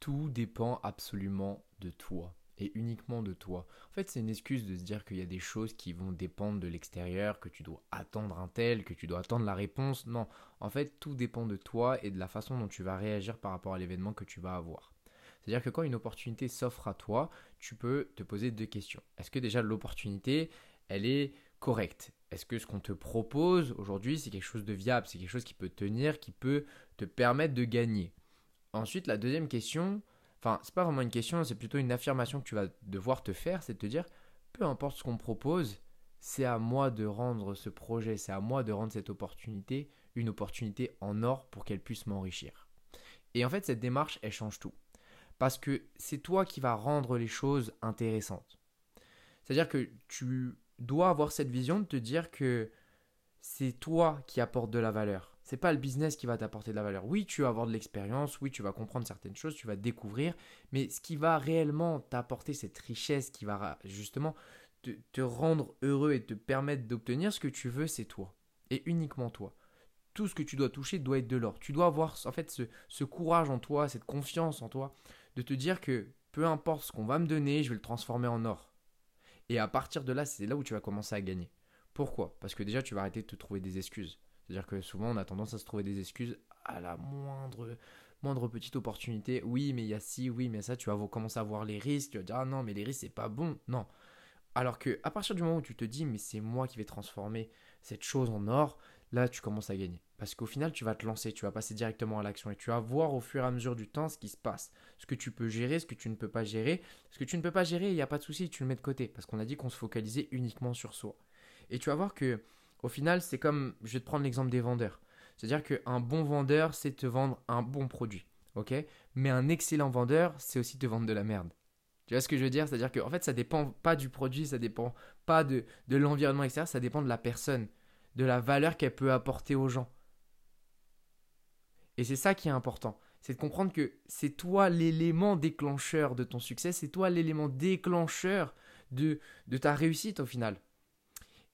tout dépend absolument de toi et uniquement de toi. En fait, c'est une excuse de se dire qu'il y a des choses qui vont dépendre de l'extérieur, que tu dois attendre un tel, que tu dois attendre la réponse. Non, en fait, tout dépend de toi et de la façon dont tu vas réagir par rapport à l'événement que tu vas avoir. C'est-à-dire que quand une opportunité s'offre à toi, tu peux te poser deux questions. Est-ce que déjà l'opportunité, elle est correcte? Est-ce que ce qu'on te propose aujourd'hui, c'est quelque chose de viable, c'est quelque chose qui peut tenir, qui peut te permettre de gagner? Ensuite, la deuxième question, Enfin, c'est pas vraiment une question, c'est plutôt une affirmation que tu vas devoir te faire, c'est de te dire, peu importe ce qu'on propose, c'est à moi de rendre ce projet, c'est à moi de rendre cette opportunité une opportunité en or pour qu'elle puisse m'enrichir. Et en fait, cette démarche, elle change tout. Parce que c'est toi qui vas rendre les choses intéressantes. C'est-à-dire que tu dois avoir cette vision de te dire que c'est toi qui apportes de la valeur c'est pas le business qui va t'apporter de la valeur. Oui, tu vas avoir de l'expérience, oui, tu vas comprendre certaines choses, tu vas découvrir, mais ce qui va réellement t'apporter cette richesse, qui va justement te, rendre heureux et te permettre d'obtenir ce que tu veux, c'est toi. Et uniquement toi. Tout ce que tu dois toucher doit être de l'or. Tu dois avoir en fait ce, ce courage en toi, cette confiance en toi, de te dire que peu importe ce qu'on va me donner, je vais le transformer en or. Et à partir de là, c'est là où tu vas commencer à gagner. Pourquoi? Parce que déjà, tu vas arrêter de te trouver des excuses. C'est-à-dire que souvent on a tendance à se trouver des excuses à la moindre, moindre petite opportunité. Oui, mais il y a ci, oui, mais ça, tu vas commencer à voir les risques. Tu vas dire, ah non, mais les risques, c'est pas bon. Non. Alors que à partir du moment où tu te dis, mais c'est moi qui vais transformer cette chose en or, là, tu commences à gagner. Parce qu'au final, tu vas te lancer, tu vas passer directement à l'action et tu vas voir au fur et à mesure du temps ce qui se passe. Ce que tu peux gérer, ce que tu ne peux pas gérer. Ce que tu ne peux pas gérer, il n'y a pas de souci, tu le mets de côté. Parce qu'on a dit qu'on se focalisait uniquement sur soi. Et tu vas voir que au final, c'est comme, je vais te prendre l'exemple des vendeurs. C'est-à-dire qu'un bon vendeur, c'est te vendre un bon produit. ok? Mais un excellent vendeur, c'est aussi te vendre de la merde. Tu vois ce que je veux dire? C'est-à-dire qu'en fait, ça dépend pas du produit, ça dépend pas de, l'environnement extérieur, ça dépend de la personne, de la valeur qu'elle peut apporter aux gens. Et c'est ça qui est important. C'est de comprendre que c'est toi l'élément déclencheur de ton succès, c'est toi l'élément déclencheur de ta réussite au final.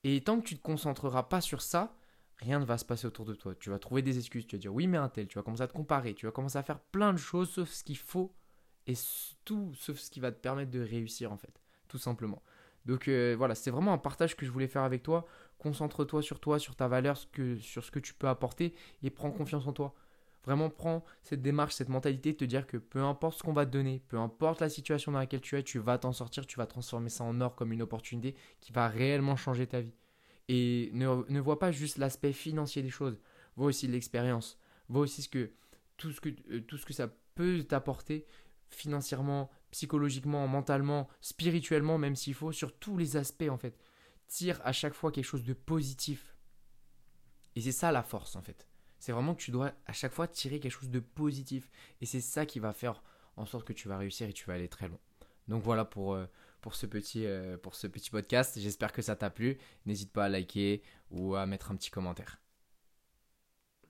Et tant que tu ne te concentreras pas sur ça, rien ne va se passer autour de toi. Tu vas trouver des excuses, tu vas dire oui mais un tel, tu vas commencer à te comparer, tu vas commencer à faire plein de choses sauf ce qu'il faut et tout sauf ce qui va te permettre de réussir en fait, tout simplement. Donc euh, voilà, c'est vraiment un partage que je voulais faire avec toi. Concentre-toi sur toi, sur ta valeur, sur ce que tu peux apporter et prends confiance en toi. Vraiment, prends cette démarche, cette mentalité de te dire que peu importe ce qu'on va te donner, peu importe la situation dans laquelle tu es, tu vas t'en sortir, tu vas transformer ça en or comme une opportunité qui va réellement changer ta vie. Et ne, vois pas juste l'aspect financier des choses, vois aussi l'expérience, vois aussi ce que, tout, ce que, euh, tout ce que ça peut t'apporter financièrement, psychologiquement, mentalement, spirituellement, même s'il faut, sur tous les aspects en fait. Tire à chaque fois quelque chose de positif. Et c'est ça la force en fait. C'est vraiment que tu dois à chaque fois tirer quelque chose de positif. Et c'est ça qui va faire en sorte que tu vas réussir et tu vas aller très loin. Donc voilà pour, euh, ce, petit, euh, pour ce petit podcast. J'espère que ça t'a plu. N'hésite pas à liker ou à mettre un petit commentaire.